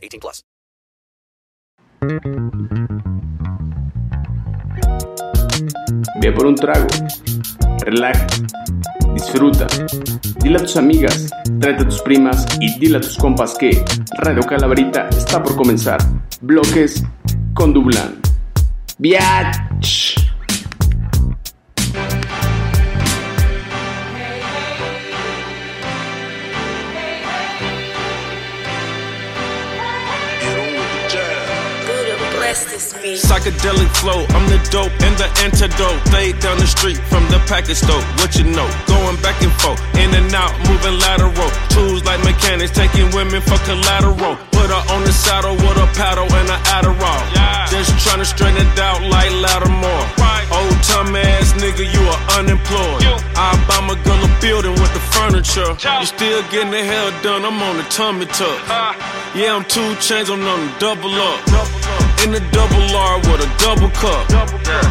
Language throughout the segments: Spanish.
18 plus. Ve por un trago, relaja, disfruta, dile a tus amigas, tráete a tus primas y dile a tus compas que Radio Calaverita está por comenzar. Bloques con Dublán. Biatch. Psychedelic flow, I'm the dope and the antidote. Stay down the street from the package store. What you know? Going back and forth, in and out, moving lateral. Tools like mechanics, taking women for collateral. Put her on the saddle with a paddle and an Adderall. Just trying to straighten it out like Lattimore. Old time ass nigga, you are unemployed. I buy my girl a building with the furniture. You still getting the hell done, I'm on the tummy tuck. Yeah, I'm two chains, I'm on the double up. In the double R with a double cup.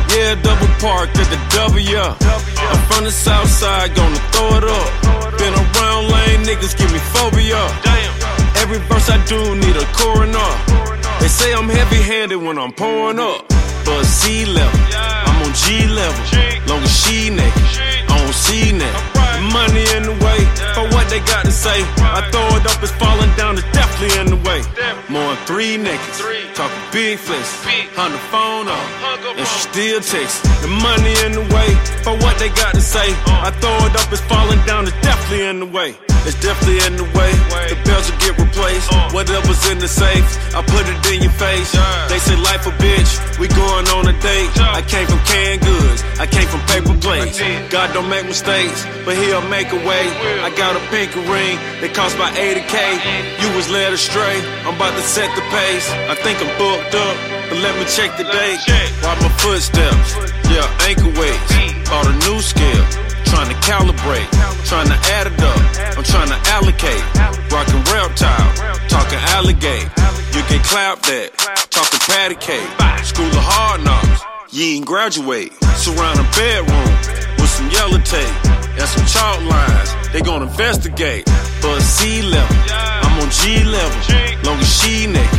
Yeah, double park at the W. I'm from the south side, gonna throw it up. Been around lane, niggas give me phobia. Every verse I do need a coroner. They say I'm heavy handed when I'm pouring up. But C level, I'm on G level. Long as she naked, I don't see that. Money in the way for what they got to say. I throw it up, it's falling down, it's definitely in the way. More than three niggas, talking big flex, on the phone up, and she still texts. The money in the way for what they got to say. I throw it up, it's falling down, it's definitely in the way. It's definitely in the way. The bells will get replaced. Whatever's in the safe, I put it in your face. They say life a bitch, we going on a date. I came from canned goods, I came from paper plates. God don't make mistakes, but he'll make a way. I got a pink ring that cost about 80k. You was led astray, I'm about to set the pace. I think I'm booked up, but let me check the date. Watch my footsteps, yeah, ankle weights. Bought a new scale. Trying to calibrate, trying to add it up. I'm trying to allocate. Rockin' reptile, talking alligator. You can clap that, talking patty cake. School of hard knocks, you ain't graduate. Surround a bedroom with some yellow tape and some chalk lines. They gon' investigate. But C level, I'm on G level. Long as she naked,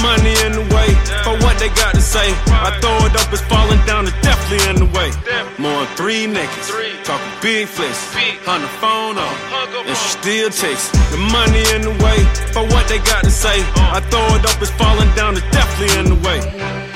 Money in the way for what they got to say. I throw it up, it's falling down, it's definitely in the way. More than three niggas, talking big flex, on the phone up, and she still takes the money in the way for what they got to say. I throw it up, it's falling down, it's definitely in the way.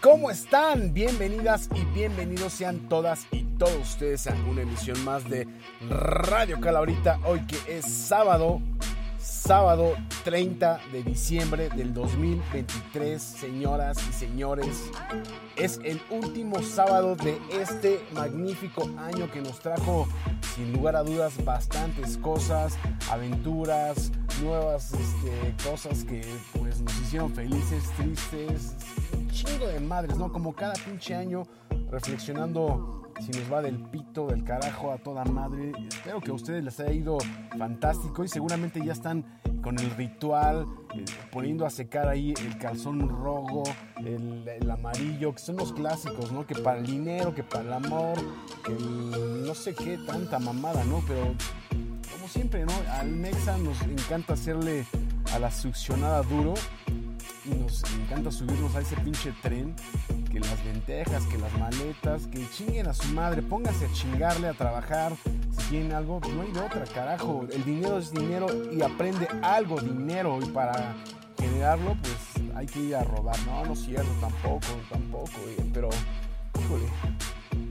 ¿Cómo están? Bienvenidas y bienvenidos sean todas y todos ustedes a una emisión más de Radio Calabrita. Hoy que es sábado, sábado 30 de diciembre del 2023, señoras y señores. Es el último sábado de este magnífico año que nos trajo, sin lugar a dudas, bastantes cosas, aventuras, nuevas este, cosas que pues nos hicieron felices, tristes, un chingo de madres, ¿no? Como cada pinche año reflexionando si nos va del pito, del carajo a toda madre. Espero que a ustedes les haya ido fantástico y seguramente ya están con el ritual, eh, poniendo a secar ahí el calzón rojo, el, amarillo, que son los clásicos, ¿no? Que para el dinero, que para el amor, que no sé qué, tanta mamada, ¿no? Pero como siempre, ¿no? Al Mexa nos encanta hacerle a la succionada duro y nos encanta subirnos a ese pinche tren, que las lentejas, que las maletas, que chinguen a su madre, póngase a chingarle, a trabajar, si tienen algo, no hay de otra, carajo, el dinero es dinero y aprende algo dinero. Y para generarlo pues hay que ir a robar, no, no cierto, tampoco, tampoco, eh, pero, híjole,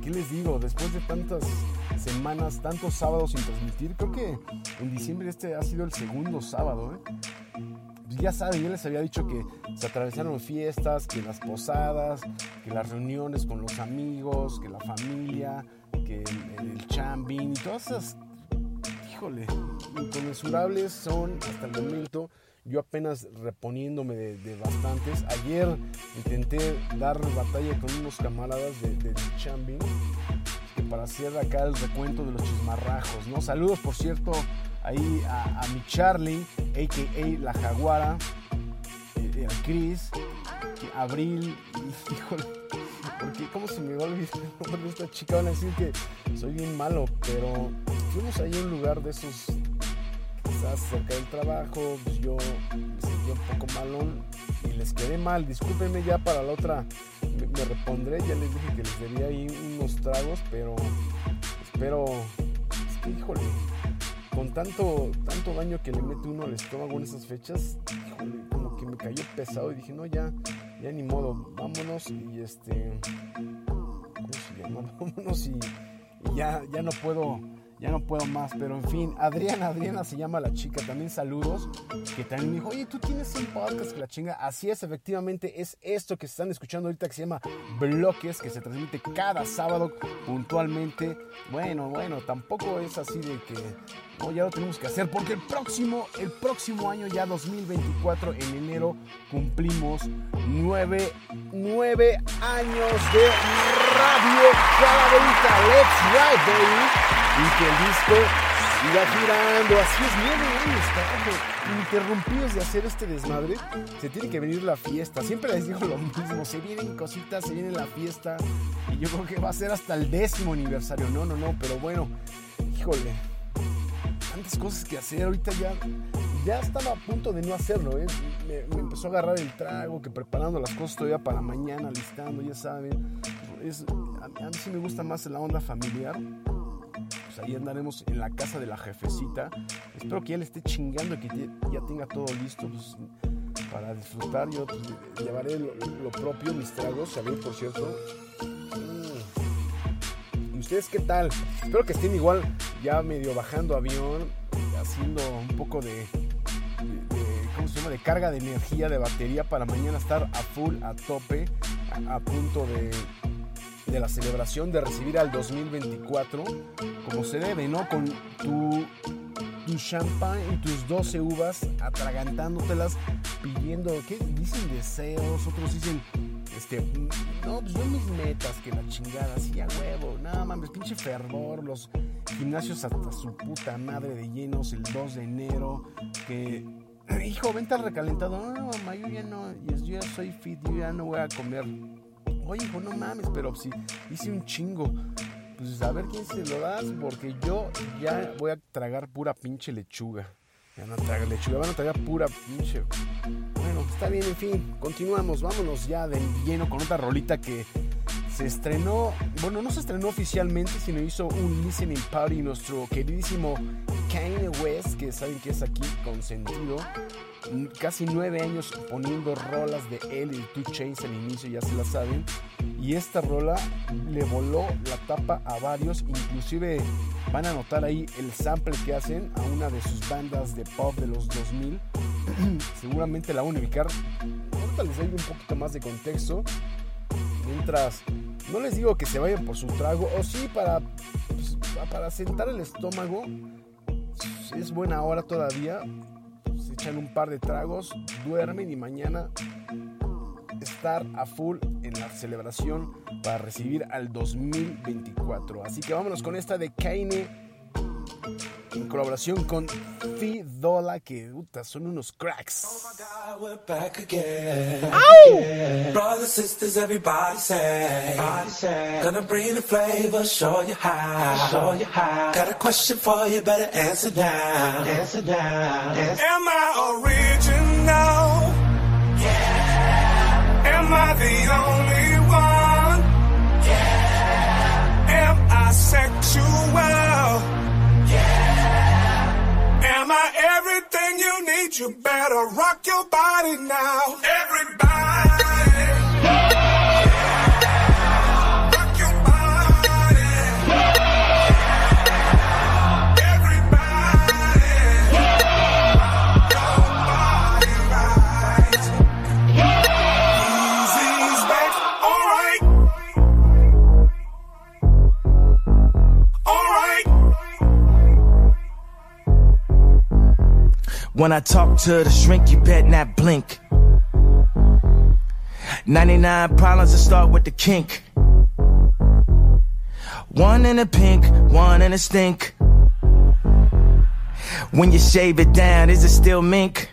¿qué les digo? Después de tantas semanas, tantos sábados sin transmitir, creo que en diciembre este ha sido el segundo sábado, ¿eh? Ya saben, yo les había dicho que se atravesaron fiestas, que las posadas, que las reuniones con los amigos, que la familia, que el, el chambing y todas esas, híjole, inconmensurables son hasta el momento. Yo apenas reponiéndome de, de bastantes. Ayer intenté dar batalla con unos camaradas de, de chambing que para hacer acá el recuento de los chismarrajos, ¿no? Saludos, por cierto, ahí a, mi Charlie, a.k.a. La Jaguara, eh, a Chris, Abril, y, híjole, porque cómo se me va a olvidar de esta chica, van a decir que soy bien malo, pero fuimos ahí un lugar de esos, quizás cerca del trabajo, pues yo me sentí un poco malón y les quedé mal, discúlpenme ya para la otra, me, me repondré, ya les dije que les daría ahí unos tragos, pero espero, es híjole, con tanto, tanto daño que le mete uno al estómago en esas fechas, como que me cayó pesado y dije, no, ya, ya ni modo, vámonos y este, ¿cómo se llama? Vámonos y, y ya, ya no puedo, ya no puedo más, pero en fin, Adriana, Adriana se llama la chica, también saludos, que también me dijo, oye, tú tienes un podcast que la chinga, así es, efectivamente, es esto que están escuchando ahorita que se llama Bloques, que se transmite cada sábado puntualmente, bueno, bueno, tampoco es así de que, no, ya lo tenemos que hacer, porque el próximo, el próximo año, ya 2024, en enero, cumplimos nueve, nueve años de Radio Calaverita, let's ride, baby y que el disco siga girando. Así es, nueve años. Interrumpidos de hacer este desmadre, se tiene que venir la fiesta. Siempre les digo lo mismo, se vienen cositas, se viene la fiesta. Y yo creo que va a ser hasta el décimo aniversario. No, no, no, pero bueno, híjole. Tantas cosas que hacer, ahorita ya, ya estaba a punto de no hacerlo, ¿eh? me, me empezó a agarrar el trago, que preparando las cosas todavía para mañana, listando, ya saben. Es, a, a mí sí me gusta más la onda familiar pues ahí andaremos en la casa de la jefecita. Espero que ya le esté chingando y que ya tenga todo listo pues, para disfrutar. Yo pues, llevaré lo, propio, mis tragos, salud por cierto. Mm. ¿Y ustedes qué tal? Espero que estén igual ya medio bajando avión, haciendo un poco de, de, carga de energía, de batería para mañana estar a full, a tope, a punto de de la celebración de recibir al 2024 como se debe, ¿no? Con tu, tu champán y tus 12 uvas atragantándotelas, pidiendo, ¿qué? Dicen deseos, otros dicen, este, no, pues yo mis metas, que la chingada, así a huevo, nada mames, pinche fervor, los gimnasios hasta su puta madre de llenos el 2 de enero, que hijo, vente al recalentado. No, no, mamá, yo ya no, yo ya soy fit, yo ya no voy a comer. Oye, hijo, no mames, pero si hice un chingo. Pues a ver quién se lo das, porque yo ya voy a tragar pura pinche lechuga. Ya no tragar lechuga, van a tragar pura pinche. Bueno, está bien, en fin, continuamos. Vámonos ya de lleno con otra rolita que se estrenó. Bueno, no se estrenó oficialmente, sino hizo un listening party nuestro queridísimo Kanye West, que saben que es aquí consentido. Casi nueve años poniendo rolas de él y Two Chains al inicio, ya se la saben. Y esta rola le voló la tapa a varios, inclusive van a notar ahí el sample que hacen a una de sus bandas de pop de los 2000. Seguramente la van a ubicar. Ahorita les doy un poquito más de contexto. Mientras, no les digo que se vayan por su trago, o sí para, pues, para sentar el estómago. Es buena hora todavía. Echan un par de tragos, duermen y mañana estar a full en la celebración para recibir al 2024. Así que vámonos con esta de Kaine en colaboración con Fidola, que puta, son unos cracks. We're back again. Brothers, sisters, everybody say. Gonna bring the flavor, show you how. Show you how. Got a question for you, better answer now. Answer now. Am I original? Yeah. Am I the only one? Yeah. Am I sexual? Everything you need? You better rock your body now. Everybody. When I talk to the shrink, you bet not blink. 99 problems that start with the kink. One in a pink, one in a stink. When you shave it down, is it still mink?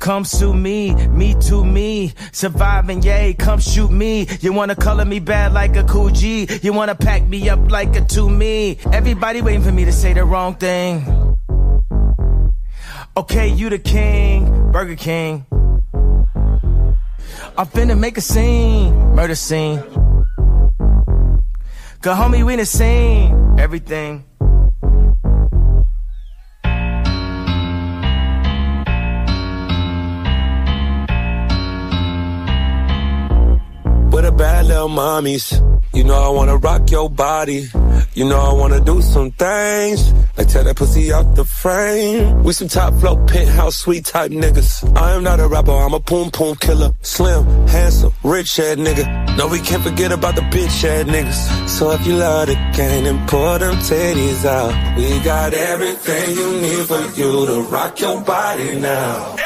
Come sue me, me to me, surviving, yay, come shoot me. You wanna color me bad like a cool G, you wanna pack me up like a to me. Everybody waiting for me to say the wrong thing. Okay, you the king, Burger King. I'm finna make a scene, murder scene. Cause homie, we done seen everything. with the bad little mommies. You know I wanna rock your body. You know I wanna do some things. Like tear that pussy out the frame. We some top flow penthouse sweet type niggas. I am not a rapper, I'm a poom poom killer. Slim, handsome, rich head nigga. No, we can't forget about the bitch head niggas. So if you love the game, then pour them titties out. We got everything you need for you to rock your body now.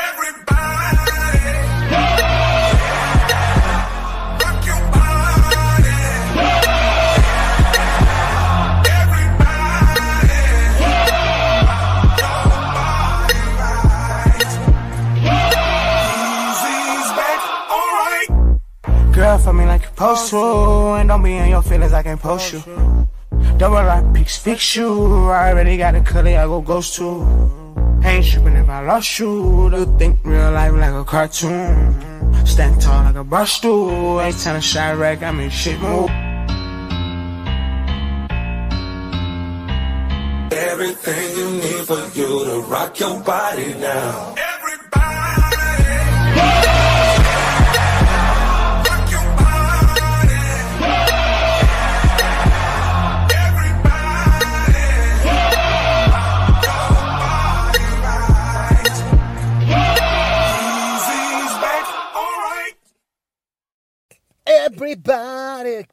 Girl, for me like you supposed to. And don't be in your feelings, I can't post you. Double like pics, fix you. I already got a color, I go ghost to. Ain't tripping if I lost you. Do think real life like a cartoon. Stand tall like a brush stool. Ain't time to shine wreck, I mean shit move. Everything you need for you to rock your body now. Everybody,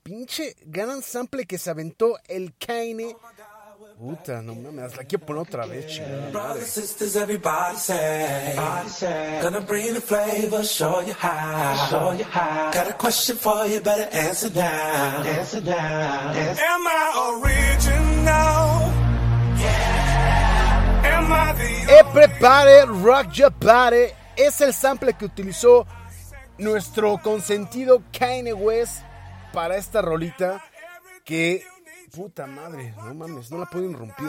pinche gran sample que se aventó el Kaine. Puta, no mames, la quiero poner otra vez, chingada. Brothers, sisters, everybody say. Gonna bring the flavor, show you how. Show you how. Got a question for you, better answer now. Answer now. Am I original? Yeah. Am I the Everybody, rock your body. Es el sample que utilizó nuestro consentido Kanye West para esta rolita que puta madre, no mames, no la pueden romper.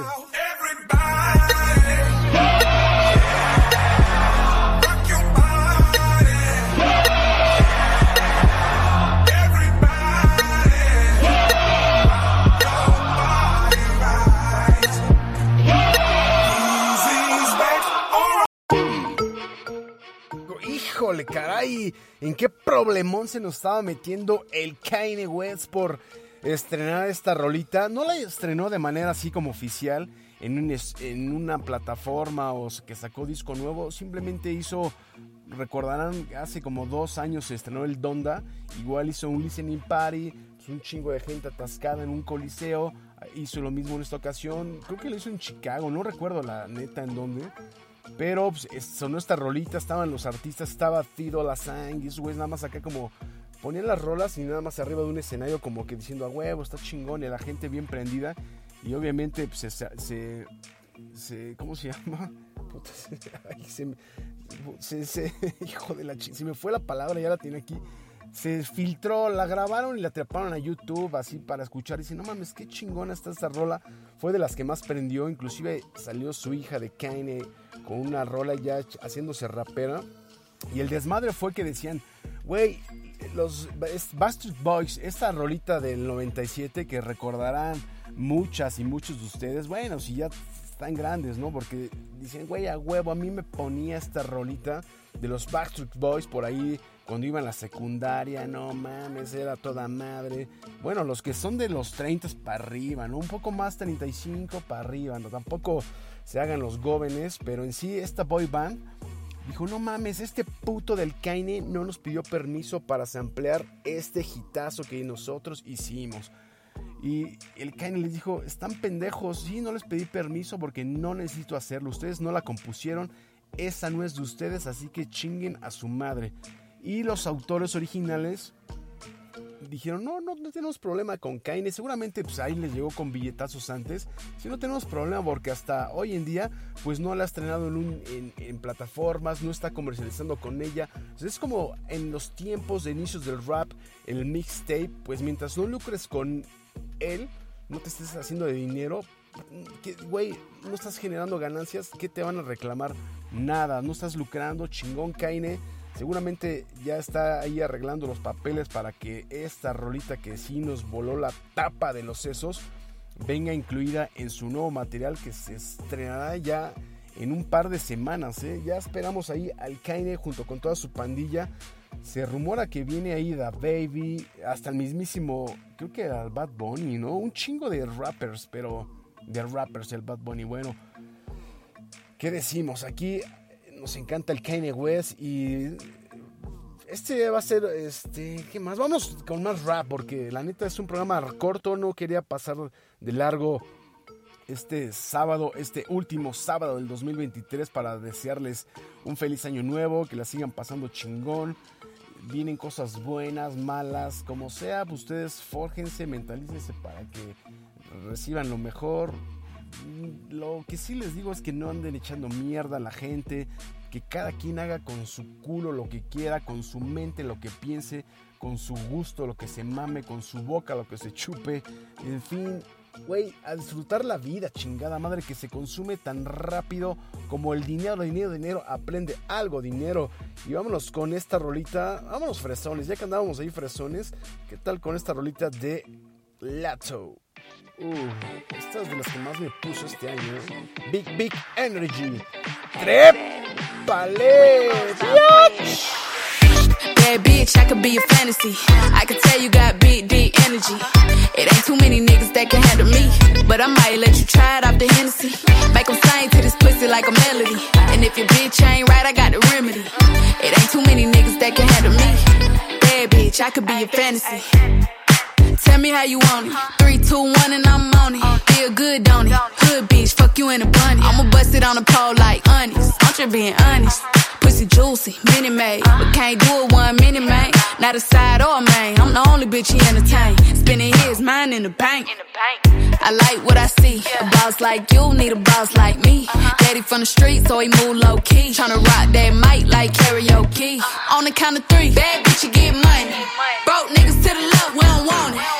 Híjole, caray, ¿en qué problemón se nos estaba metiendo el Kanye West por estrenar esta rolita? No la estrenó de manera así como oficial en, en una plataforma o que sacó disco nuevo, simplemente hizo, recordarán, hace como dos años se estrenó el Donda, igual hizo un listening party, pues, un chingo de gente atascada en un coliseo, hizo lo mismo en esta ocasión, creo que lo hizo en Chicago, no recuerdo la neta en dónde. Pero pues, es- sonó esta rolita, estaban los artistas, estaba Fido, La Sang, y esos güeyes nada más acá como ponían las rolas y nada más arriba de un escenario como que diciendo a huevo, está chingón y la gente bien prendida. Y obviamente pues, se, se, se- ¿Cómo se llama? Puta, se- se se- hijo de la chi- Se me fue la palabra, ya la tiene aquí. Se filtró, la grabaron y la atraparon a YouTube así para escuchar. Y dice, no mames, qué chingona está esta rola. Fue de las que más prendió. Inclusive salió su hija de Kanye con una rola ya haciéndose rapera. Y el desmadre fue que decían, güey, los Bastard Boys, esta rolita del 97 que recordarán muchas y muchos de ustedes, bueno, si ya están grandes, ¿no? Porque dicen, güey, a huevo, a mí me ponía esta rolita de los Backstreet Boys por ahí cuando iba en la secundaria, no mames, era toda madre. Bueno, los que son de los 30 para arriba, ¿no? Un poco más 35 para arriba, ¿no? Tampoco se hagan los jóvenes, pero en sí esta boy band Dijo, no mames, este puto del Kaine no nos pidió permiso para samplear este hitazo que nosotros hicimos. Y el Kaine les dijo, están pendejos, sí, no les pedí permiso porque no necesito hacerlo. Ustedes no la compusieron, esa no es de ustedes, así que chinguen a su madre. Y los autores originales dijeron, no, no, no tenemos problema con Kaine. Seguramente pues ahí les llegó con billetazos antes. Si no tenemos problema porque hasta hoy en día pues no la ha estrenado en, un- plataformas, no está comercializando con ella. Es como en los tiempos de inicios del rap, el mixtape, pues mientras no lucres con él, no te estés haciendo de dinero. Güey, no estás generando ganancias, ¿qué te van a reclamar? Nada, no estás lucrando, chingón Kaine. Seguramente ya está ahí arreglando los papeles para que esta rolita que sí nos voló la tapa de los sesos venga incluida en su nuevo material que se estrenará ya en un par de semanas. ¿eh? Ya esperamos ahí al Kaine junto con toda su pandilla. Se rumora que viene ahí Da Baby, hasta el mismísimo, creo que era el Bad Bunny, ¿no? Un chingo de rappers, pero de rappers el Bad Bunny. Bueno, ¿qué decimos? Aquí nos encanta el Kanye West y este va a ser, este, ¿qué más? Vamos con más rap porque la neta es un programa corto, no quería pasar de largo este sábado, este último sábado del 2023 para desearles un feliz año nuevo, que la sigan pasando chingón. Vienen cosas buenas, malas, como sea, pues ustedes fórjense, mentalícense para que reciban lo mejor. Lo que sí les digo es que no anden echando mierda a la gente, que cada quien haga con su culo lo que quiera, con su mente lo que piense, con su gusto lo que se mame, con su boca lo que se chupe, en fin, güey, a disfrutar la vida, chingada madre, que se consume tan rápido como el dinero, dinero, dinero, aprende algo, dinero. Y vámonos con esta rolita, vámonos fresones, ya que andábamos ahí fresones, ¿qué tal con esta rolita de Lato? Uh, esta es de las que más me puso este año. Big, big energy. ¡Trépale! Bad bitch, I could be a fantasy. I could tell you got big, deep energy. It ain't too many niggas that can handle me. But I might let you try it off the Hennessy. Make 'em sing to this pussy like a melody. And if your bitch ain't right, I got the remedy. It ain't too many niggas that can handle me. Bad bitch, I could be a fantasy. Tell me how you want it. Three, two, one, and I'm on it. Feel good, don't it? Hood bitch, fuck you in a bunny. I'ma bust it on the pole like honest. I'm just being honest. Pussy juicy, mini made. But can't do it one minute, man. Not a side or a main. I'm the only bitch he entertain. Spending his mind in the bank. I like what I see. A boss like you need a boss like me. Daddy from the street, so he move low key. Tryna rock that mic like karaoke. On the count of three, bad bitch, you get money. Broke niggas to the left, we don't want it.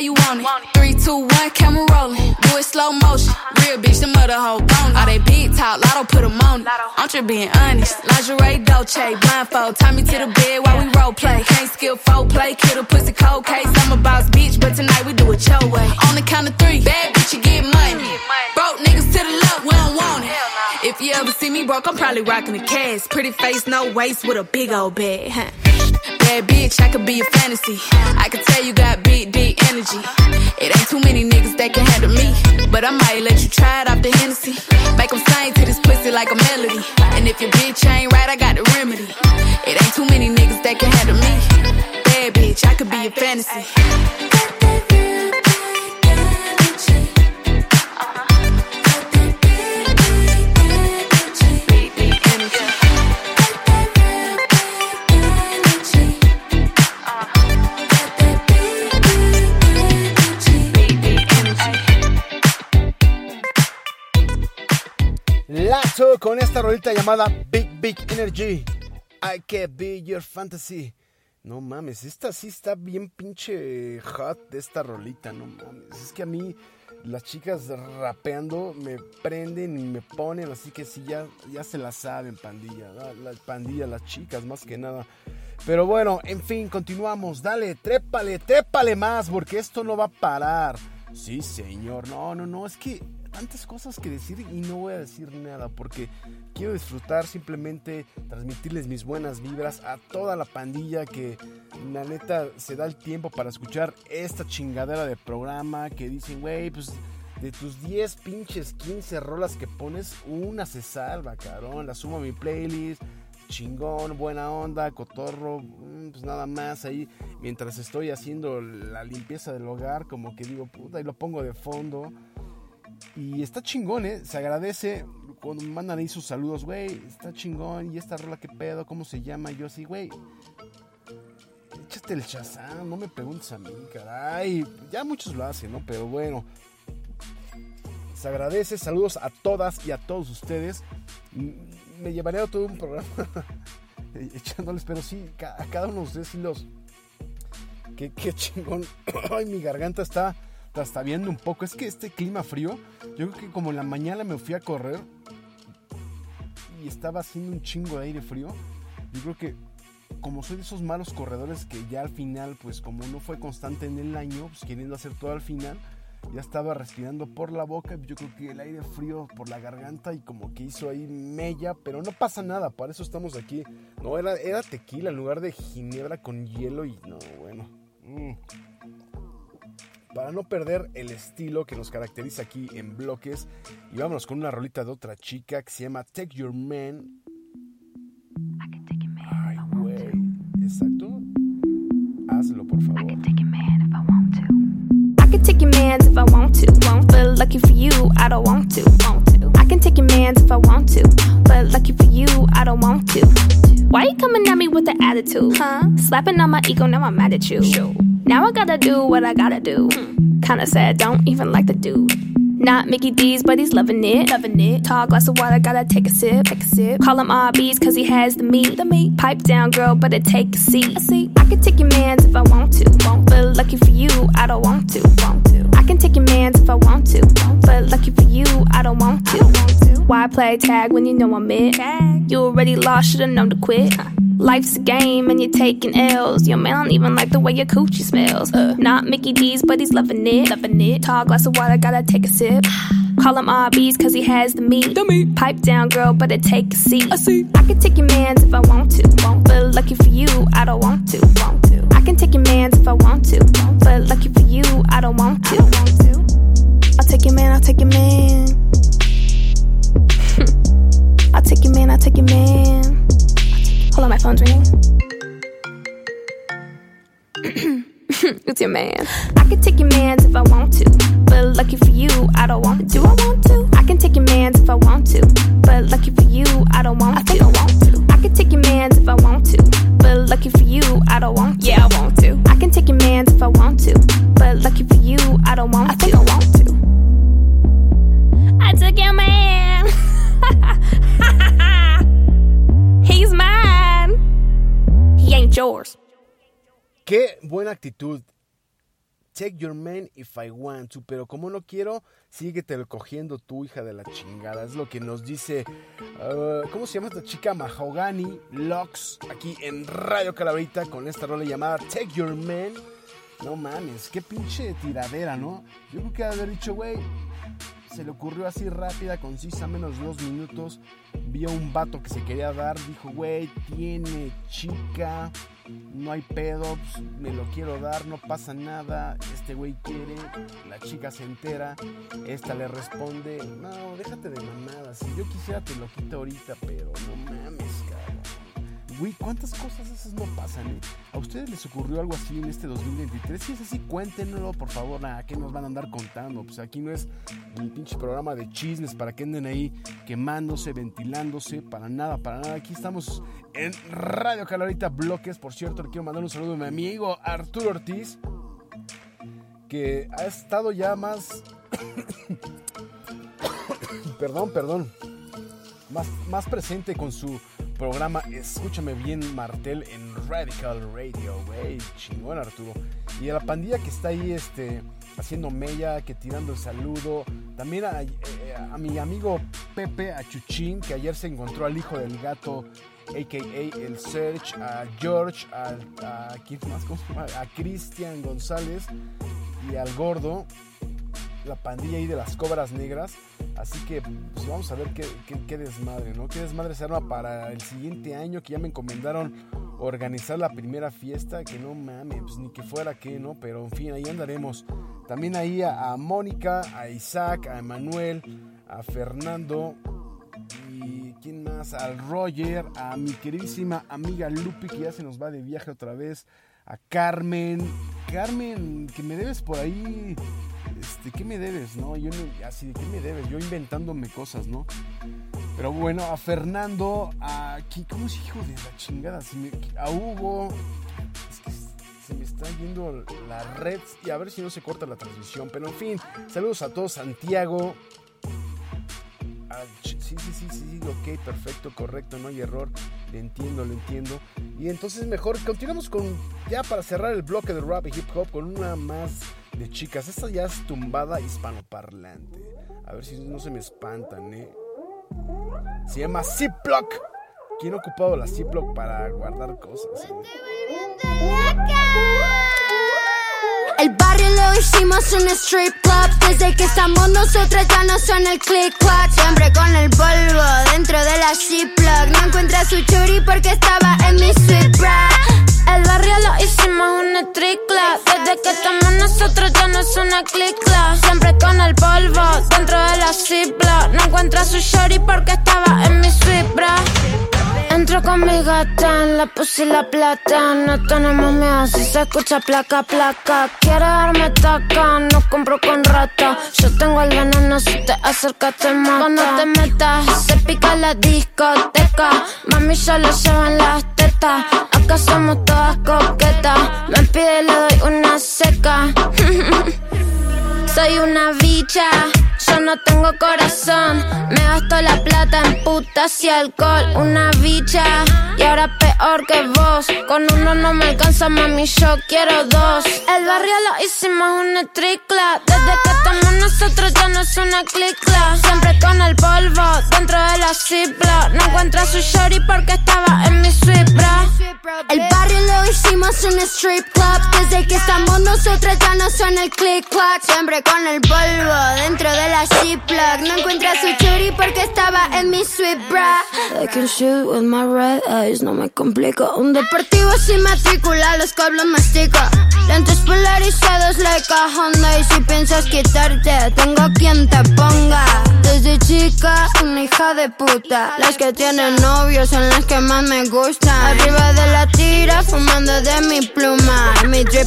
You want it. Three, two, one, camera rolling. Do it slow motion. Real bitch, the mother hoe bone. All they big talk, lotto put 'em on it. I'm just being honest. Lingerie, Dolce, blindfold. Tie me to the bed while we role play. Can't skill folk play, kid a pussy cold case. I'm a boss bitch, but tonight we do it your way. On the count of three, bad bitch, you get money. Broke niggas to the left, we don't want it. money broke, I'm probably rocking a cash. Pretty face, no waist, with a big old bag. Bad bitch, I could be a fantasy. I could tell you got big, deep energy. It ain't too many niggas that can handle me. But I might let you try it off the Hennessy. Make 'em sing to this pussy like a melody. And if your bitch ain't right, I got the remedy. It ain't too many niggas that can handle me. Bad bitch, I could be a fantasy. Con esta rolita llamada Big Big Energy. I can be your fantasy. No mames, esta sí está bien pinche hot esta rolita, no mames. Es que a mí las chicas rapeando me prenden y me ponen, así que sí, ya, ya se la saben, pandilla. La, la pandilla, las chicas más que nada. Pero bueno, en fin, continuamos. Dale, trépale, trépale más, porque esto no va a parar. Sí, señor. No, no, no, es que tantas cosas que decir y no voy a decir nada porque quiero disfrutar simplemente transmitirles mis buenas vibras a toda la pandilla que la neta se da el tiempo para escuchar esta chingadera de programa que dicen, güey, pues de tus 10 pinches 15 rolas que pones, una se salva, cabrón, la sumo a mi playlist. Chingón, buena onda, cotorro, mm, pues nada más ahí mientras estoy haciendo la limpieza del hogar, como que digo, puta, y lo pongo de fondo. Y está chingón, ¿eh? Se agradece cuando me mandan ahí sus saludos, güey. Está chingón. ¿Y esta rola qué pedo? ¿Cómo se llama? Yo así, güey. Échate el chazán, no me preguntes a mí, caray. Ya muchos lo hacen, ¿no? Pero bueno. Se agradece. Saludos a todas y a todos ustedes. Me llevaré a todo un programa echándoles, pero sí, a cada uno de ustedes sí los. Qué, qué chingón. Ay, mi garganta está hasta viendo un poco. Es que este clima frío, yo creo que como en la mañana me fui a correr y estaba haciendo un chingo de aire frío, yo creo que como soy de esos malos corredores que ya al final, pues como no fue constante en el año, pues queriendo hacer todo al final, ya estaba respirando por la boca, yo creo que el aire frío por la garganta y como que hizo ahí mella, pero no pasa nada, para eso estamos aquí. No, era, era tequila en lugar de ginebra con hielo y no, bueno. Mm para no perder el estilo que nos caracteriza aquí en bloques. Y vámonos con una rolita de otra chica que se llama Take Your Man. Ay, güey. Exacto. Hazlo, por favor. I can take your man if I want to. I can take your man if I want to. But lucky for you, I don't want to. Want to. I can take your man if I want to. But lucky for you, I don't want to. Why you coming at me with the attitude? Huh? Slapping on my ego, now I'm mad at you. Sure. Now I gotta do what I gotta do. Hmm. Kinda sad, don't even like the dude. Not Mickey D's, but he's loving it. Loving it. Tall glass of water, gotta take a sip. Take a sip. Call him RBs, cause he has the meat. The meat. Pipe down, girl, better take a seat. A seat. I can take your mans if I want to. Won't. But lucky for you, I don't want to. Want to. I can take your mans if I want to. Won't. But lucky for you, I don't want to. I don't want to. Why play tag when you know I'm it? Tag. You already lost, should've known to quit. Life's a game and you're taking L's. Your man don't even like the way your coochie smells. Uh, not Mickey D's, but he's loving it. Loving it. Tall glass of water, gotta take a sip. Call him RBs cause he has the meat. The meat. Pipe down, girl, but better take a seat. A seat. I can take your mans if I want to. Won't. But lucky for you, I don't want to. Want to. I can take your mans if I want to. Won't. But lucky for you, I don't want to. I don't want to. I'll take your man, I'll take your man. I'll take your man, I'll take your man. Hold on, my phone's ringing. it's your man. I can take your mans if I want to. But lucky for you, I don't want to. Do I want to? I can take your mans if I want to. But lucky for you, I don't want I to. I want to. I can take your mans if I want to. But lucky for you, I don't want to. Yeah, Qué buena actitud. Take your man if I want to. Pero como no quiero, síguete cogiendo tu hija de la chingada. Es lo que nos dice. uh, ¿Cómo se llama esta chica? Mahogany Lux. Aquí en Radio Calabrita con esta rola llamada Take Your Man. No mames, qué pinche tiradera, ¿no? Yo creo que haber dicho, güey, se le ocurrió así rápida, concisa, menos dos minutos. Vio un vato que se quería dar, dijo, güey, tiene chica, no hay pedo, pues, me lo quiero dar, no pasa nada. Este güey quiere, la chica se entera, esta le responde, no, déjate de mamadas, si yo quisiera te lo quito ahorita, pero no mames, cabrón. Güey, ¿cuántas cosas esas no pasan, eh? ¿A ustedes les ocurrió algo así en este 2023? Si es así, cuéntenlo, por favor. Nada, ¿qué nos van a andar contando? Pues aquí no es el pinche programa de chismes para que anden ahí quemándose, ventilándose. Para nada, para nada. Aquí estamos en Radio Calorita Bloques. Por cierto, le quiero mandar un saludo a mi amigo Arturo Ortiz, que ha estado ya más... perdón, perdón. Más, más presente con su programa Escúchame Bien Martel en Radical Radio, güey. Chingón, Arturo. Y a la pandilla que está ahí este, haciendo mella, que tirando el saludo. También a, eh, a mi amigo Pepe, a Chuchín, que ayer se encontró al hijo del gato, a.k.a. el Search, a George, a, a, a Cristian González y al gordo. La pandilla ahí de las cobras negras. Así que pues, vamos a ver qué, qué, desmadre, ¿no? Qué desmadre se arma para el siguiente año que ya me encomendaron organizar la primera fiesta. Que no mames, pues ni que fuera que, ¿no? Pero en fin, ahí andaremos. También ahí a, a Mónica, a Isaac, a Emanuel, a Fernando. Y quién más, al Roger, a mi queridísima amiga Lupi que ya se nos va de viaje otra vez. A Carmen. Carmen, que me debes por ahí este, ¿qué me debes? No, yo así de qué me debes, yo inventándome cosas, ¿no? Pero bueno, a Fernando, a ¿cómo es hijo de la chingada? A Hugo, es que se me está yendo la red y a ver si no se corta la transmisión, pero en fin, saludos a todos, Santiago. A, sí, sí, sí, sí, ok, perfecto, correcto, no hay error, le entiendo, le entiendo. Y entonces mejor continuamos con, ya para cerrar el bloque de rap y hip hop, con una más de chicas. Esta ya es tumbada hispanoparlante. A ver si no se me espantan, ¿eh? Se llama Ziploc. ¿Quién ha ocupado la Ziploc para guardar cosas? El barrio lo hicimos un strip club. Desde que estamos nosotros ya no son el click clack. Siempre con el polvo dentro de la Ziploc. No encuentra su churi porque estaba en mi sweet bra. El barrio lo hicimos un street club. Desde que estamos nosotros ya no es una click club. Siempre con el polvo dentro de la Ziploc. No encuentra su shorty porque estaba en mi bra. Entro con mi gata en la puse la plata. No tenemos miedo si se escucha placa, placa. Quiere darme taca, no compro con rata. Yo tengo el veneno, si te acercas te mata. Cuando te metas, se pica la discoteca. Mami ya lo llevan las tetas. Somos todas coquetas. Me pide, le doy una seca. Soy una bicha, yo no tengo corazón. Me gasto la plata en putas y alcohol. Una bicha, y ahora peor que vos. Con uno no me alcanza, mami, yo quiero dos. El barrio lo hicimos un street club. Desde que estamos nosotros ya no es una click club. Siempre con el polvo dentro de la Ziploc. No encuentra su shorty porque estaba en mi sweet. El barrio lo hicimos un strip club. Desde que estamos nosotros ya no son el click clack. Siempre con el polvo dentro de No encuentra su churi porque estaba en mi sweet bra. I can shoot with my red eyes, no me complico. Un deportivo sin matrícula, los cables mastica. Lentes polarizados like a Honda. Y si piensas quitarte, tengo quien te ponga. Desde chica, una hija de puta. Las que tienen novios son las que más me gustan. Arriba de la tira, fumando de mi pluma. Mi te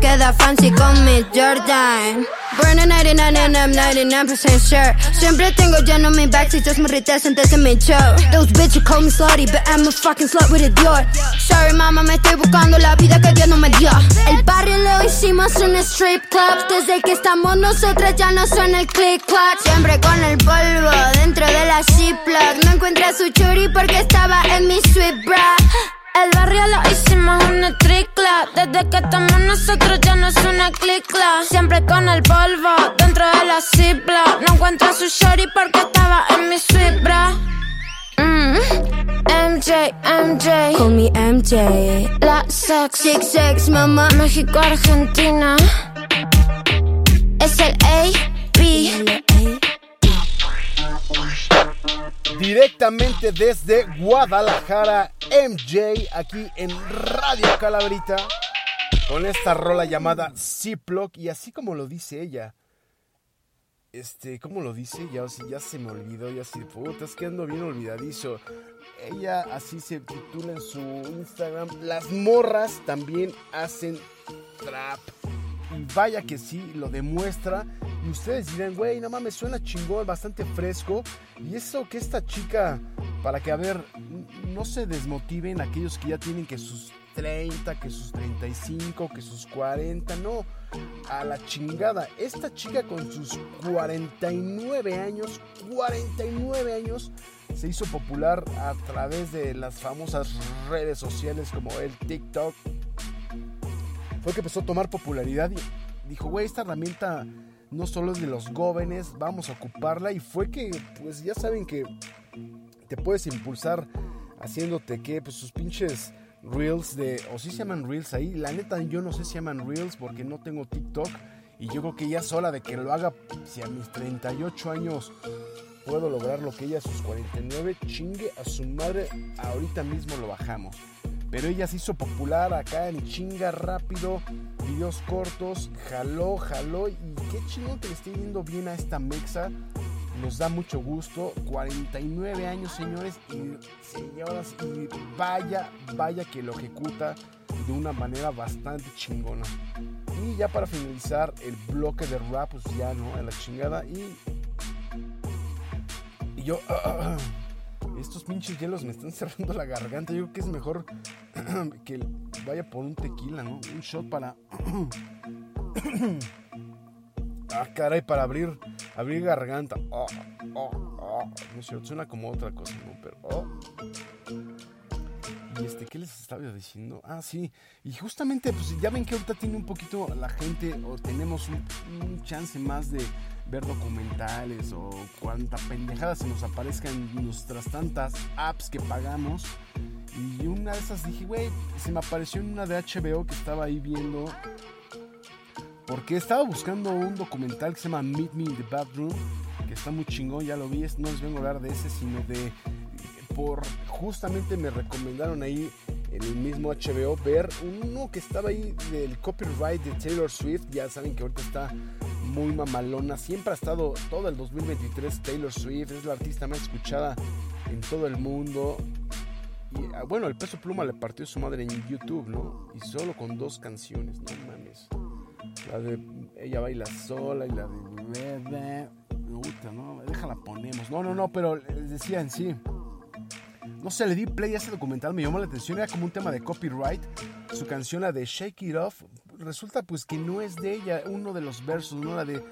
queda fancy con mi Jordan. Burning 99 and I'm 99% sure. Siempre tengo lleno mi backseat, just morritas antes de mi show. Those bitches call me slutty, but I'm a fucking slut with a Dior. Sorry mama, me estoy buscando la vida que Dios no me dio. El barrio lo hicimos un strip club. Desde que estamos nosotras ya no son el click clack. Siempre con el polvo dentro de la Ziploc. No encuentra su churi porque estaba en mi sweet bra. El barrio lo hicimos un street club. Desde que estamos nosotros ya no es una click club. Siempre con el polvo dentro de la Ziploc. No encuentra su shorty porque estaba en mi sweet bra. Mm. MJ, MJ. Call me MJ. La sex, six, sex, mamá. México, Argentina. Es el A-B. Directamente desde Guadalajara, MJ, aquí en Radio Calabrita, con esta rola llamada Ziploc, y así como lo dice ella, este, ¿cómo lo dice? Ya, ya se me olvidó, ya así, puta, es que bien olvidadizo. Ella así se titula en su Instagram, las morras también hacen trap. Y vaya que sí, lo demuestra. Y ustedes dirán, güey, no mames, suena chingón, bastante fresco. Y eso que esta chica, para que, a ver, no se desmotiven aquellos que ya tienen que sus 30, que sus 35, que sus 40, no. A la chingada. Esta chica con sus 49 años, 49 años, se hizo popular a través de las famosas redes sociales como el TikTok, fue que empezó a tomar popularidad y dijo, güey, esta herramienta no solo es de los jóvenes, vamos a ocuparla. Y fue que, pues ya saben que te puedes impulsar haciéndote que, pues sus pinches reels de, o si se llaman reels ahí. La neta, yo no sé si llaman reels porque no tengo TikTok. Y yo creo que es hora de que lo haga. Si a mis 38 años puedo lograr lo que ella a sus 49, chingue a su madre, ahorita mismo lo bajamos pero ella se hizo popular acá en chinga rápido, videos cortos, jaló, jaló. Y qué chingón que le esté yendo bien a esta mexa. Nos da mucho gusto, 49 años señores. Y señoras y vaya, vaya que lo ejecuta de una manera bastante chingona. Y ya para finalizar el bloque de rap, pues ya no, a la chingada. Y, y yo... estos pinches hielos me están cerrando la garganta. Yo creo que es mejor que vaya por un tequila, ¿no? Un shot para. ah, caray, para abrir, abrir garganta. Oh, oh, oh. No sé, suena como otra cosa, ¿no? Pero. Oh. Y este, ¿qué les estaba diciendo? Ah, sí. Y justamente, pues ya ven que ahorita tiene un poquito la gente, o tenemos un, un chance más de ver documentales o cuánta pendejada se nos aparezca en nuestras tantas apps que pagamos. Y una de esas dije, güey, se me apareció en una de HBO que estaba ahí viendo. Porque estaba buscando un documental que se llama Meet Me in the Bathroom, que está muy chingón, ya lo vi, no les vengo a hablar de ese, sino de por justamente me recomendaron ahí en el mismo HBO ver uno que estaba ahí del copyright de Taylor Swift, ya saben que ahorita está muy mamalona, siempre ha estado todo el 2023 Taylor Swift, es la artista más escuchada en todo el mundo. Ah, bueno, el peso pluma le partió su madre en YouTube, ¿no? Y solo con dos canciones, no mames. La de Ella baila sola y la de. Puta, no, déjala ponemos. No, no, no, pero les decía en sí no sé, le di play a ese documental, me llamó la atención, era como un tema de copyright. Su canción, la de Shake It Off, resulta pues que no es de ella, uno de los versos, no la de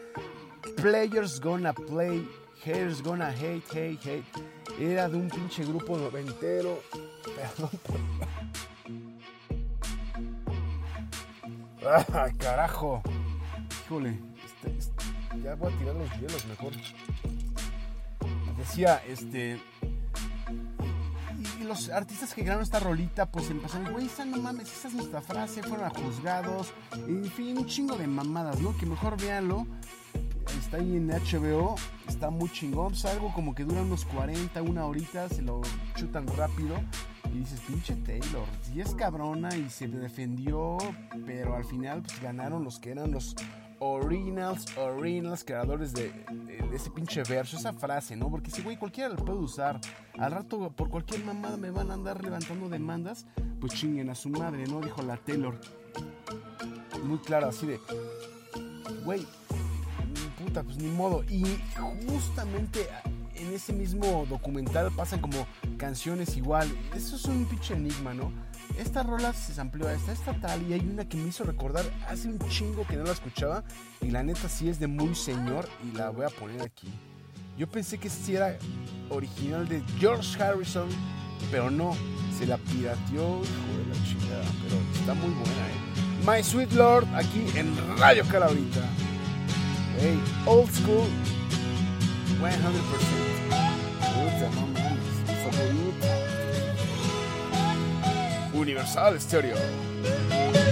Players Gonna Play, Haters Gonna Hate, Hate, Hate. Era de un pinche grupo noventero. Perdón. ¡Ah, carajo! Híjole, este, este, ya voy a tirar los hielos mejor. Decía, este y los artistas que grabaron esta rolita, pues empezaron, güey, esa no mames, esa es nuestra frase, fueron a juzgados, en fin, un chingo de mamadas, ¿no? Que mejor véanlo. Está ahí en HBO, está muy chingón, es algo como que dura unos 40, una horita, se lo chutan rápido. Y dices, pinche Taylor, sí es cabrona y se defendió, pero al final pues ganaron los que eran los originals, originals, creadores de, ese pinche verso, esa frase, ¿no? Porque si, güey, cualquiera lo puede usar. Al rato, por cualquier mamada me van a andar levantando demandas, pues chinguen a su madre, ¿no? Dijo la Taylor. Muy claro, así de, güey, puta, pues ni modo. Y justamente en ese mismo documental pasan como canciones igual. Eso es un pinche enigma, ¿no? Esta rola se amplió a esta, esta tal, y hay una que me hizo recordar hace un chingo que no la escuchaba, y la neta sí es de muy señor, y la voy a poner aquí. Yo pensé que sí era original de George Harrison, pero no, se la pirateó, hijo de la chingada, pero está muy buena, eh. My Sweet Lord, aquí en Radio Calabrita. Hey, old school, 100%. Puta, no mames, Universal Stereo.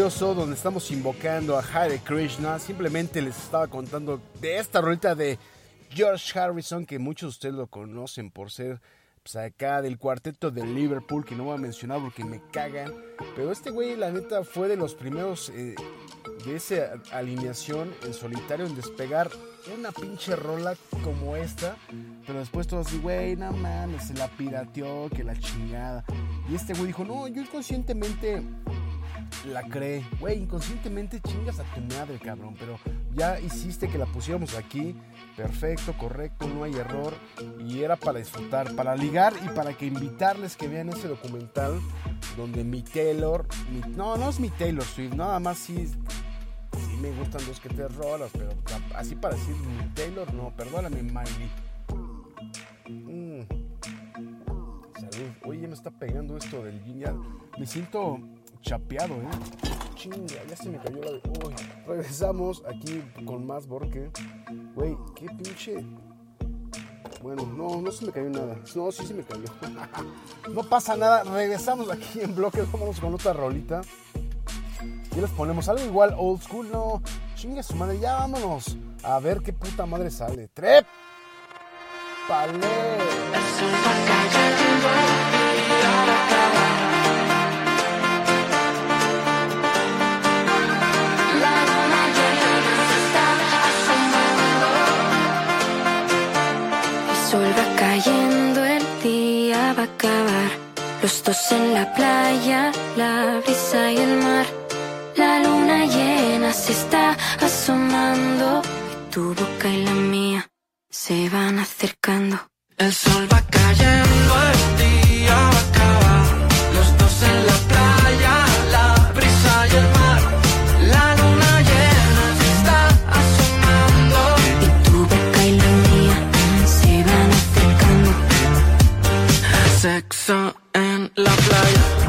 Donde estamos invocando a Hare Krishna. Simplemente les estaba contando de esta rolita de George Harrison, que muchos de ustedes lo conocen por ser pues, acá del cuarteto de Liverpool, que no voy a mencionar porque me cagan. Pero este güey, la neta, fue de los primeros eh, de esa alineación en solitario en despegar una pinche rola como esta. Pero después todos así, güey, no mames, se la pirateó, que la chingada. Y este güey dijo, no, yo inconscientemente la cree. Güey, inconscientemente chingas a tu madre, cabrón. Pero ya hiciste que la pusiéramos aquí. Perfecto, correcto, no hay error. Y era para disfrutar, para ligar y para que invitarles que vean ese documental donde mi Taylor. Mi, no, no es mi Taylor Swift, nada más sí. Sí me gustan dos que te rolas, pero así para decir mi Taylor, no, perdóname, Miley. Mm. Salud. Oye, me está pegando esto del guiñal. Me siento chapeado, ¿eh? Chinga, ya se me cayó la... Uy, regresamos aquí con más porque... Güey, qué pinche... Bueno, no, no se me cayó nada. No, sí se me cayó. no pasa nada. Regresamos aquí en bloque. Vámonos con otra rolita. Y les ponemos algo igual old school. No, chingue su madre. Ya vámonos. A ver qué puta madre sale. Trep. Palé. Sol va cayendo, el día va a acabar. Los dos en la playa, la brisa y el mar. La luna llena se está asomando y tu boca y la mía se van acercando. El sol va cayendo, el día va a acabar. Los dos en la Sexo en la playa.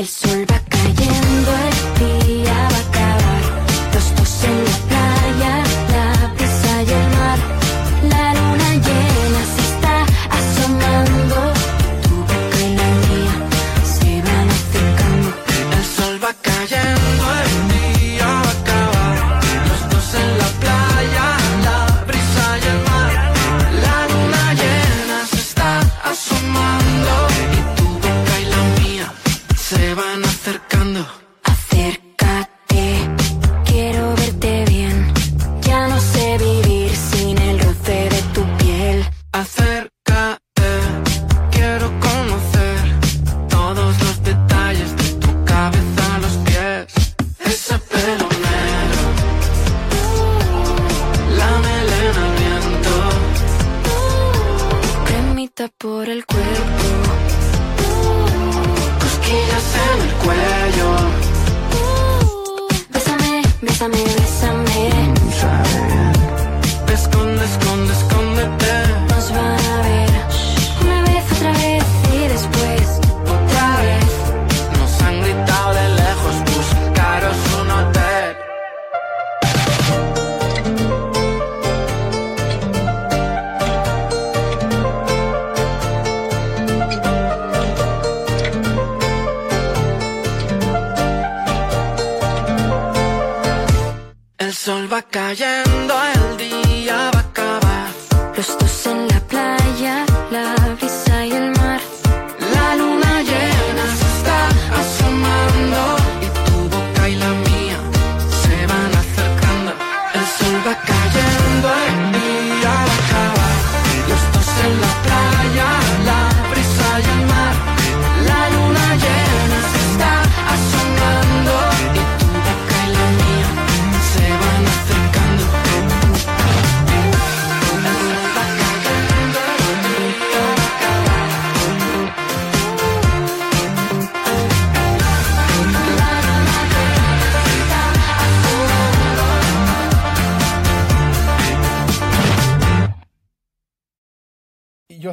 El sol va cayendo,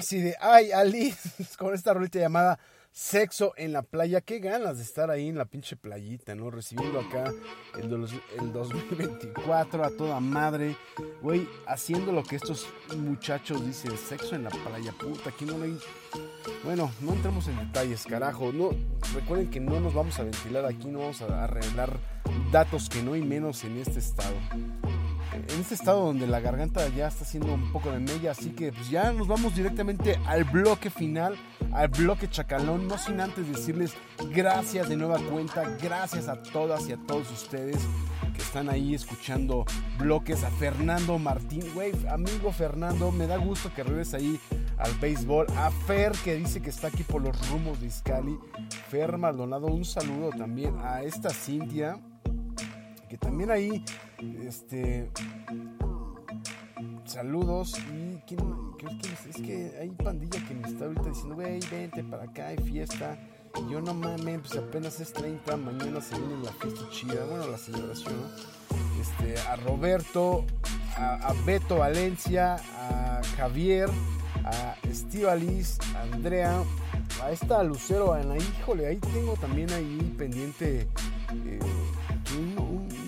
así de, ay, Ali, con esta rolita llamada Sexo en la playa. Qué ganas de estar ahí en la pinche playita, ¿no? Recibiendo acá el, dos- el 2024 a toda madre. Güey, haciendo lo que estos muchachos dicen, sexo en la playa, puta, aquí no hay... Bueno, no entremos en detalles, carajo. No, recuerden que no nos vamos a ventilar aquí, no vamos a, a revelar datos que no hay menos en este estado en este estado donde la garganta ya está haciendo un poco de mella, así que pues ya nos vamos directamente al bloque final, al bloque chacalón, no sin antes decirles gracias de nueva cuenta, gracias a todas y a todos ustedes que están ahí escuchando bloques, a Fernando Martín, güey, amigo Fernando, me da gusto que regreses ahí al béisbol. A Fer, que dice que está aquí por los rumos de Iscali. Fer Maldonado, un saludo también a esta Cintia, que también ahí, este... Saludos y ¿quién- quién- quién es? que hay pandilla que me está ahorita diciendo, güey, vente para acá, hay fiesta. Y yo no mames, pues apenas es 30, mañana se viene la fiesta chida, bueno, la celebración. Este, a Roberto, a, Beto Valencia, a Javier, a Estivalis, a Andrea, a esta Lucero, Ana, híjole, ahí tengo también ahí pendiente eh,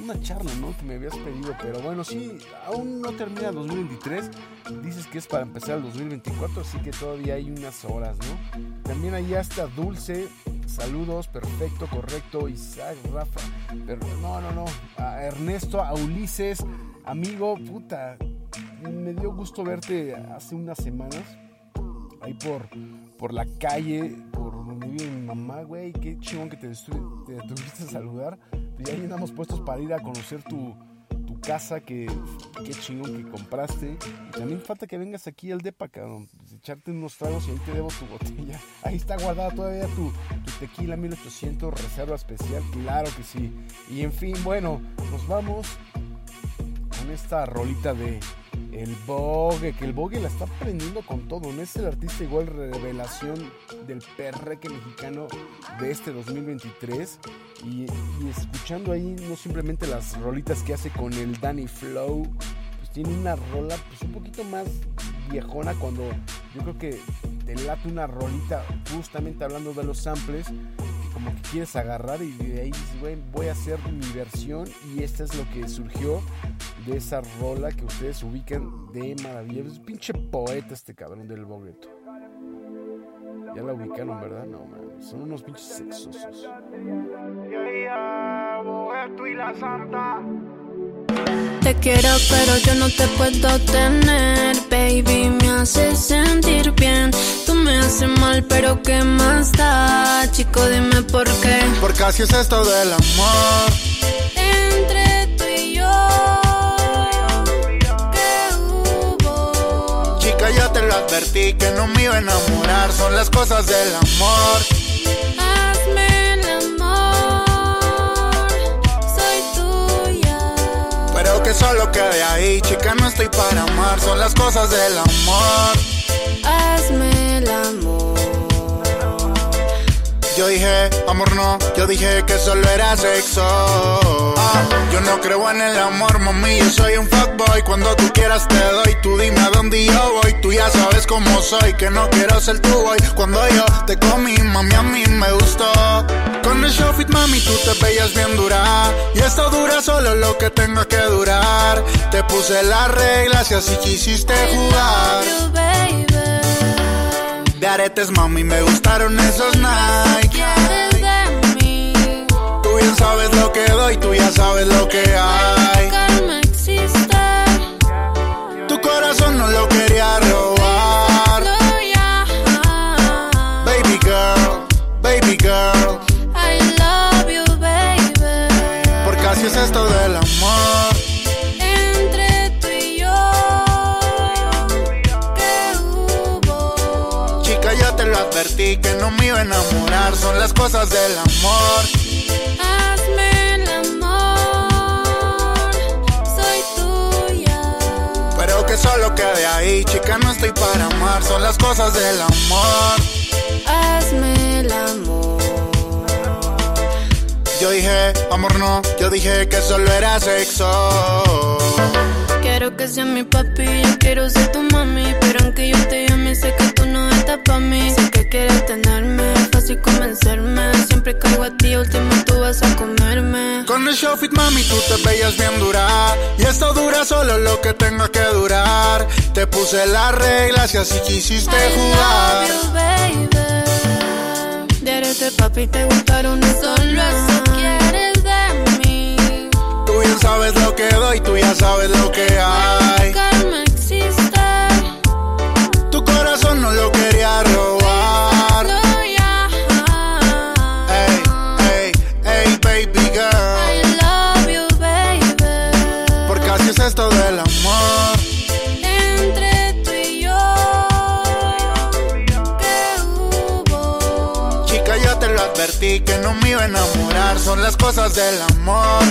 una charla, ¿no? Que me habías pedido, pero bueno, sí, aún no termina 2023, dices que es para empezar el 2024, así que todavía hay unas horas, ¿no? También ahí está Dulce, saludos, perfecto, correcto, Isaac, Rafa, pero no, no, no, a Ernesto, a Ulises, amigo, puta, me dio gusto verte hace unas semanas, ahí por, por la calle, por donde vive mi mamá, güey, qué chingón que te, te a saludar. Ya ahí andamos puestos para ir a conocer tu, tu casa, que qué chingón que compraste. Y también falta que vengas aquí al depa, cabrón, echarte unos tragos y ahí te debo tu botella. Ahí está guardada todavía tu, tu tequila 1800 reserva especial, claro que sí. Y en fin, bueno, nos vamos con esta rolita de el Bogue, que el Bogue la está prendiendo con todo, no es el artista igual revelación del perreque mexicano de este 2023 y, escuchando ahí no simplemente las rolitas que hace con el Danny Flow, pues tiene una rola pues un poquito más viejona cuando yo creo que te late una rolita justamente hablando de los samples como que quieres agarrar y de ahí voy a hacer mi versión y esta es lo que surgió de esa rola que ustedes ubican de maravilla. Pinche poeta este cabrón del Bogueto. Ya la ubicaron, ¿verdad? No, man. Son unos pinches sexosos. Te quiero pero yo no te puedo tener Baby me hace sentir bien me haces mal pero qué más da Chico dime por qué Porque así es esto del amor. Entre tú y yo ¿Qué hubo? Chica, ya te lo advertí que no me iba a enamorar. Son las cosas del amor. Hazme el amor Soy tuya Pero que solo quede ahí, chica, no estoy para amar. Son las cosas del amor. Yo dije, amor no, yo dije que solo era sexo. Ah, yo no creo en el amor, mami, yo soy un fuckboy. Cuando tú quieras te doy, tú dime a dónde yo voy. Tú ya sabes cómo soy, que no quiero ser tu boy. Cuando yo te comí, mami, a mí me gustó. Con el show fit, mami, tú te veías bien dura. Y esto dura solo lo que tenga que durar. Te puse las reglas y así quisiste jugar. De aretes, mami, me gustaron esos Nike. ¿Quieres de mí? Tú bien sabes lo que doy, tú ya sabes lo que hay. Calma existe Tu corazón no lo quería robar. No, ya Baby girl, baby girl. I love you, baby Porque así es esto del amor. Advertí que no me iba a enamorar. Son las cosas del amor. Hazme el amor Soy tuya Pero que solo quede ahí, chica, no estoy para amar. Son las cosas del amor. Hazme el amor Yo dije, amor no, yo dije que solo era sexo. Quiero que seas mi papi, yo quiero ser tu mami Pero aunque yo te llame, sé que tú no estás pa' mí Sé que quieres tenerme, fácil convencerme Siempre caigo a ti, último tú vas a comerme Con el show fit, mami, tú te veías bien dura. Y esto dura solo lo que tenga que durar. Te puse las reglas y así quisiste jugar. Love you, baby De este papi te gustaron esos Solo mí tú sabes lo que doy, tú ya sabes lo que hay. Nunca existe. Tu corazón no lo quería robar. No, yeah. Ey, ey, ey, baby girl. I love you, baby. Porque así es esto del amor. Entre tú y yo. ¿Qué hubo? Chica, yo te lo advertí que no me iba a enamorar. Son las cosas del amor.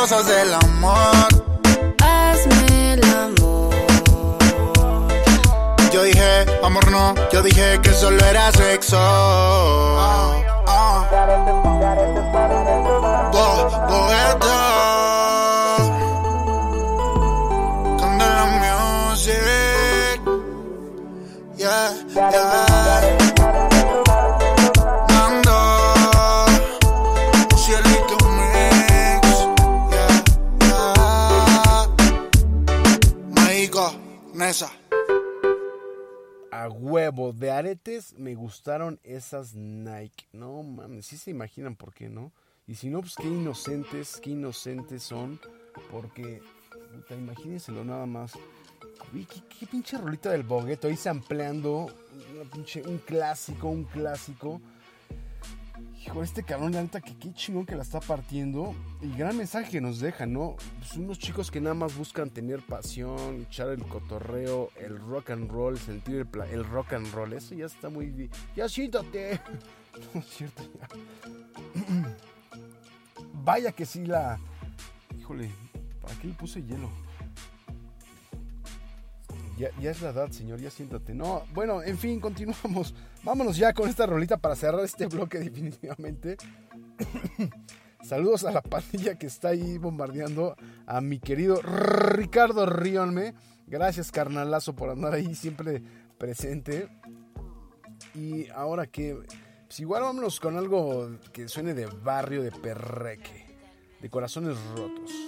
Cosas del amor. Hazme el amor. Yo dije, amor no, yo dije que solo era sexo. Ah, ah. Bo-. Huevo, de aretes me gustaron esas Nike. No mames, sí se imaginan por qué, ¿no? Y si no, pues qué inocentes, qué inocentes son. Porque, puta, imagínenselo nada más. Uy, qué, pinche rolita del bogueto ahí sampleando una un clásico, un clásico. Hijo, este cabrón, la neta, que qué chingón que la está partiendo. Y gran mensaje que nos deja, ¿no? Pues unos chicos que nada más buscan tener pasión, echar el cotorreo, el rock and roll, sentir el, pla- el rock and roll. Eso ya está muy bien. Ya siéntate. No es cierto, ya. Vaya que sí la. Híjole, ¿para qué le puse hielo? Ya, es la edad, señor, ya siéntate. No, bueno, en fin, continuamos. Vámonos ya con esta rolita para cerrar este bloque definitivamente. Saludos a la pandilla que está ahí bombardeando. A mi querido Ricardo Rionme. Gracias, carnalazo, por andar ahí siempre presente. Y ahora que... Pues igual vámonos con algo que suene de barrio, de perreque. De corazones rotos.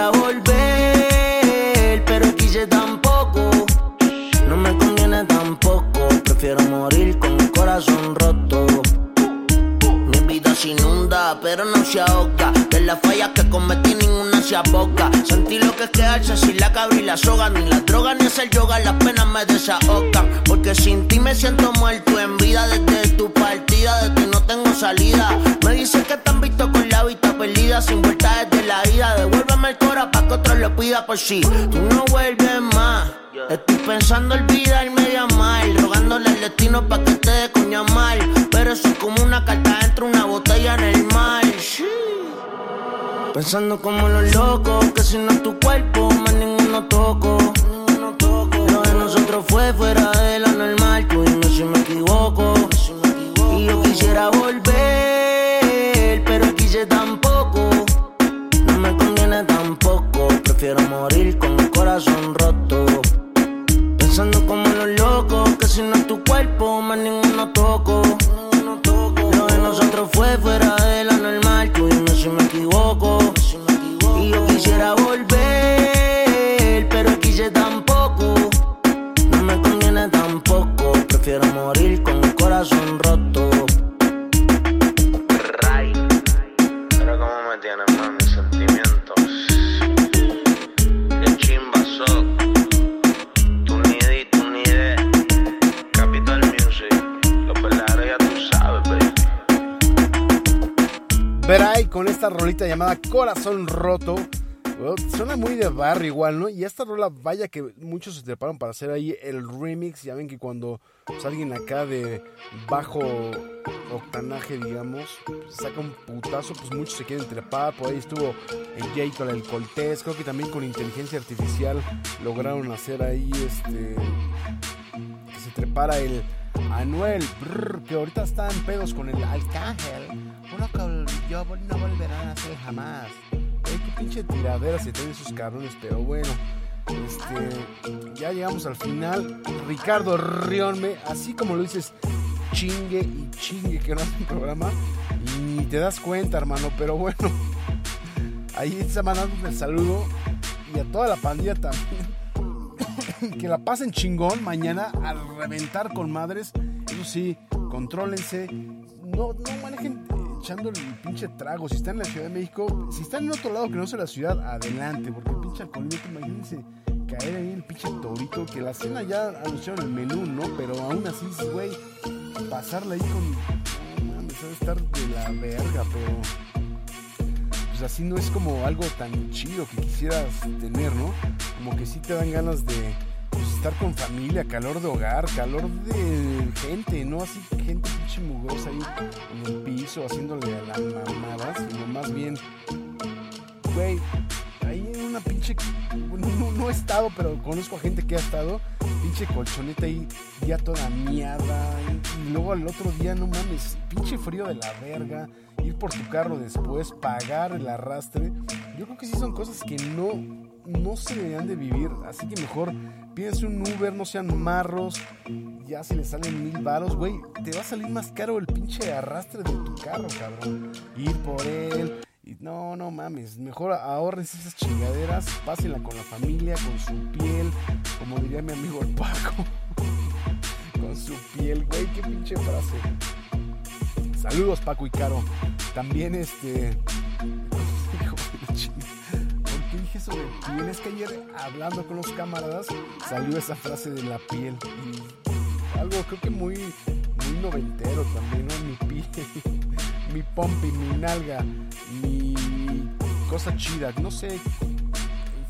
Quisiera volver, pero quise tampoco. No me conviene tampoco, prefiero morir con el corazón roto. Mi vida se inunda, pero no se ahoga. De las fallas que cometí, ninguna se aboca. Sentí lo que es quedarse sin la cabra y la soga. Ni la droga ni hacer yoga, las penas me desahogan. Porque sin ti me siento muerto en vida. Desde tu partida, de ti no tengo salida. Me dicen que han visto con la vista perdida. Sin vuelta desde la ida. Devuélveme el cora pa' que otro lo pida por si tú no vuelves más. Estoy pensando olvidarme de amar, rogándole al destino pa' que te dé coña mal. Pero eso es como una carta dentro de una botella en el mar. Pensando como los locos, que si no es tu cuerpo, más ninguno toco. Lo de nosotros fue fuera de la normal, tú dime si me equivoco. Y yo quisiera volver, pero quise tampoco. Prefiero morir con el corazón roto. Pensando como los locos, que si no tu cuerpo, más ninguno Corazón Roto. Suena muy de barrio igual, ¿no? Y esta rola, vaya que muchos se treparon para hacer ahí el remix. Ya ven que cuando pues, alguien acá de bajo octanaje, digamos, pues, saca un putazo, pues muchos se quieren trepar. Por ahí estuvo el Jay con el Coltés. Creo que también con inteligencia artificial lograron hacer ahí este. Que se trepara el Anuel, que ahorita están pedos con el Arcángel. Uno que yo no volverán a hacer jamás. Qué pinche tiradera se tienen sus cabrones, pero bueno. Este, ya llegamos al final. Ricardo Rionme, así como lo dices, chingue y chingue que no hace un programa y ni te das cuenta, hermano. Pero bueno, ahí está mandando el saludo y a toda la pandilla también. que la pasen chingón mañana a reventar con madres. Eso sí, contrólense. No, no manejen echando el pinche trago. Si están en la Ciudad de México, si están en otro lado que no sea la ciudad, adelante. Porque el pinche alcoholímetro, imagínense caer ahí el pinche torito. Que la cena ya anunciaron el menú, ¿no? Pero aún así, sí, güey, pasarla ahí con. Ha de estar de la verga, pero pues así no es como algo tan chido que quisieras tener, ¿no? Como que sí te dan ganas de pues, estar con familia, calor de hogar, calor de gente, ¿no? Así gente pinche mugrosa ahí en el piso haciéndole a las mamadas, sino más bien, güey, ahí en una pinche, no, no he estado, pero conozco a gente que ha estado, pinche colchoneta ahí ya toda miada, y luego al otro día, no mames, pinche frío de la verga, ir por tu carro después, pagar el arrastre, yo creo que sí son cosas que no, no se deberían de vivir, así que mejor pídense un Uber, no sean marros, ya si le salen mil varos, güey, te va a salir más caro el pinche arrastre de tu carro, cabrón, ir por él. No, no mames, mejor ahorres esas chingaderas, pásenla con la familia, con su piel, como diría mi amigo el Paco. con su piel, güey, qué pinche frase. Saludos Paco y Caro. También este... piel? Es que ayer hablando con los camaradas salió esa frase de la piel. Algo creo que muy, muy noventero también, ¿no? Mi piel, mi pompi, mi nalga, mi cosa chida. No sé, en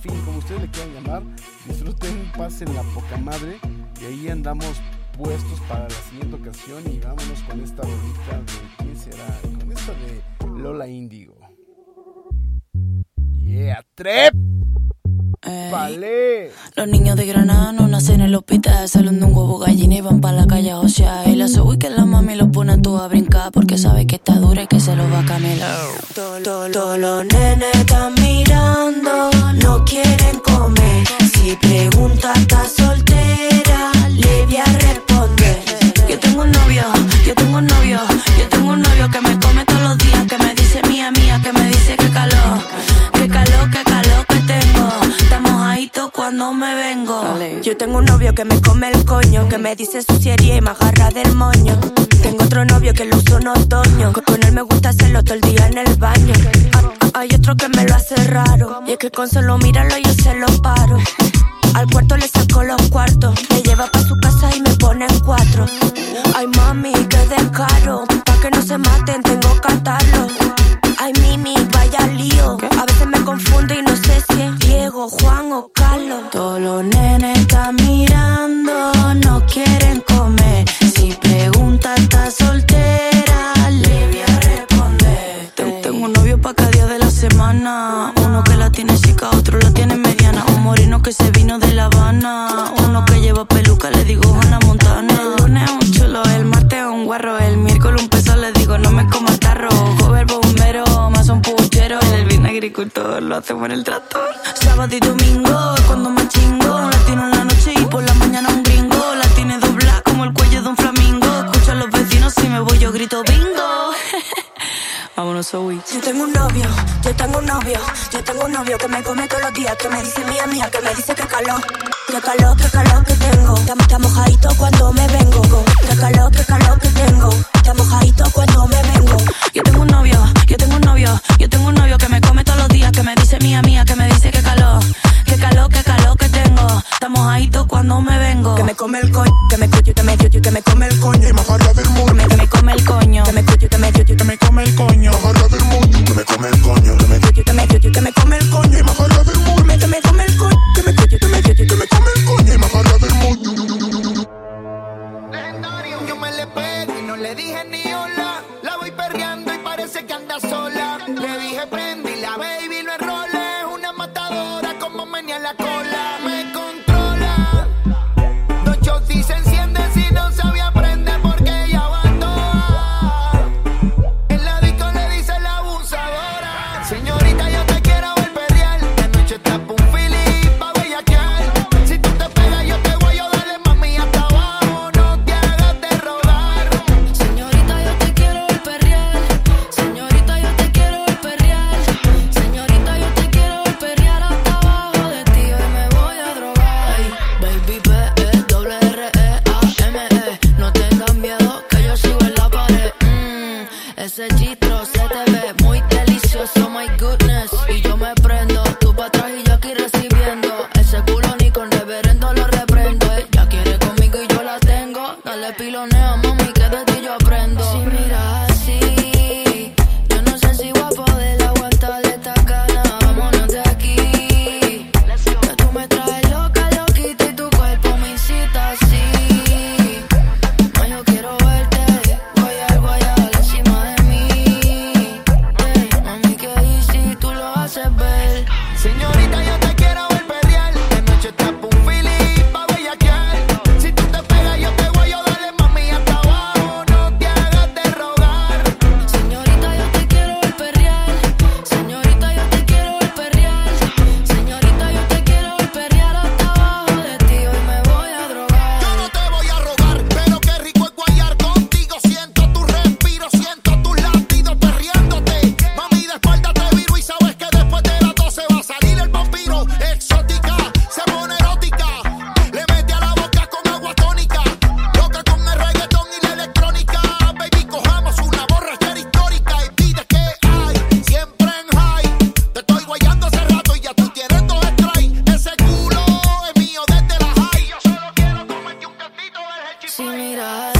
fin, como ustedes le quieran llamar. Disfruten, pasen la poca madre. Y ahí andamos puestos para la siguiente ocasión. Y vámonos con esta bolita de. ¿Quién será? Con esta de Lola Índigo. Yeah, trep. Vale. Los niños de Granada no nacen en el hospital, salen de un huevo gallina y van para la calle o sea, y la soy que la mami los pone a todos a brincar porque sabe que está dura y que se lo va a camelar. Todos todo, todo los nenes están mirando, no quieren comer. Si pregunta está soltera, le voy a responder. Yo tengo un novio, yo tengo un novio, yo tengo un novio que me come todos los días, que me dice mía, mía, que me dice que calor, Cuando me vengo. Yo tengo un novio que me come el coño, que me dice suciería y me agarra del moño. Tengo otro novio que lo uso en otoño, con él me gusta hacerlo todo el día en el baño. Ah, Hay otro que me lo hace raro, y es que con solo mirarlo yo se lo paro. Al cuarto le saco los cuartos, me lleva pa' su casa y me pone en cuatro. Ay mami, que descaro, pa' que no se maten tengo que atarlo. Juan o Carlos. Todos los nenes están mirando, agricultor, lo hacemos en el tractor. Sábado y domingo, cuando me chingo. La tiene en la noche y por la mañana un gringo. La tiene doblada como el cuello de un flamingo. Escucho a los vecinos, si me voy yo grito bingo. Vámonos, Zoe. Yo tengo un novio, yo tengo un novio, yo tengo un novio que me come todos los días, que me dice mía, mía, que me dice que calor, que calor, que calor que tengo. Está mojadito cuando me vengo, que calor, que calor que tengo. Está mojadito cuando me vengo. Cuando me vengo. Que me come el coño, que me cuyo, que me cuyo, que me come el coño. Y mojarla del mundo. Que me, que me come el coño. Que me cuyo, que me cuyo, que me come el coño. Mojarla del mundo. Que me come she need us.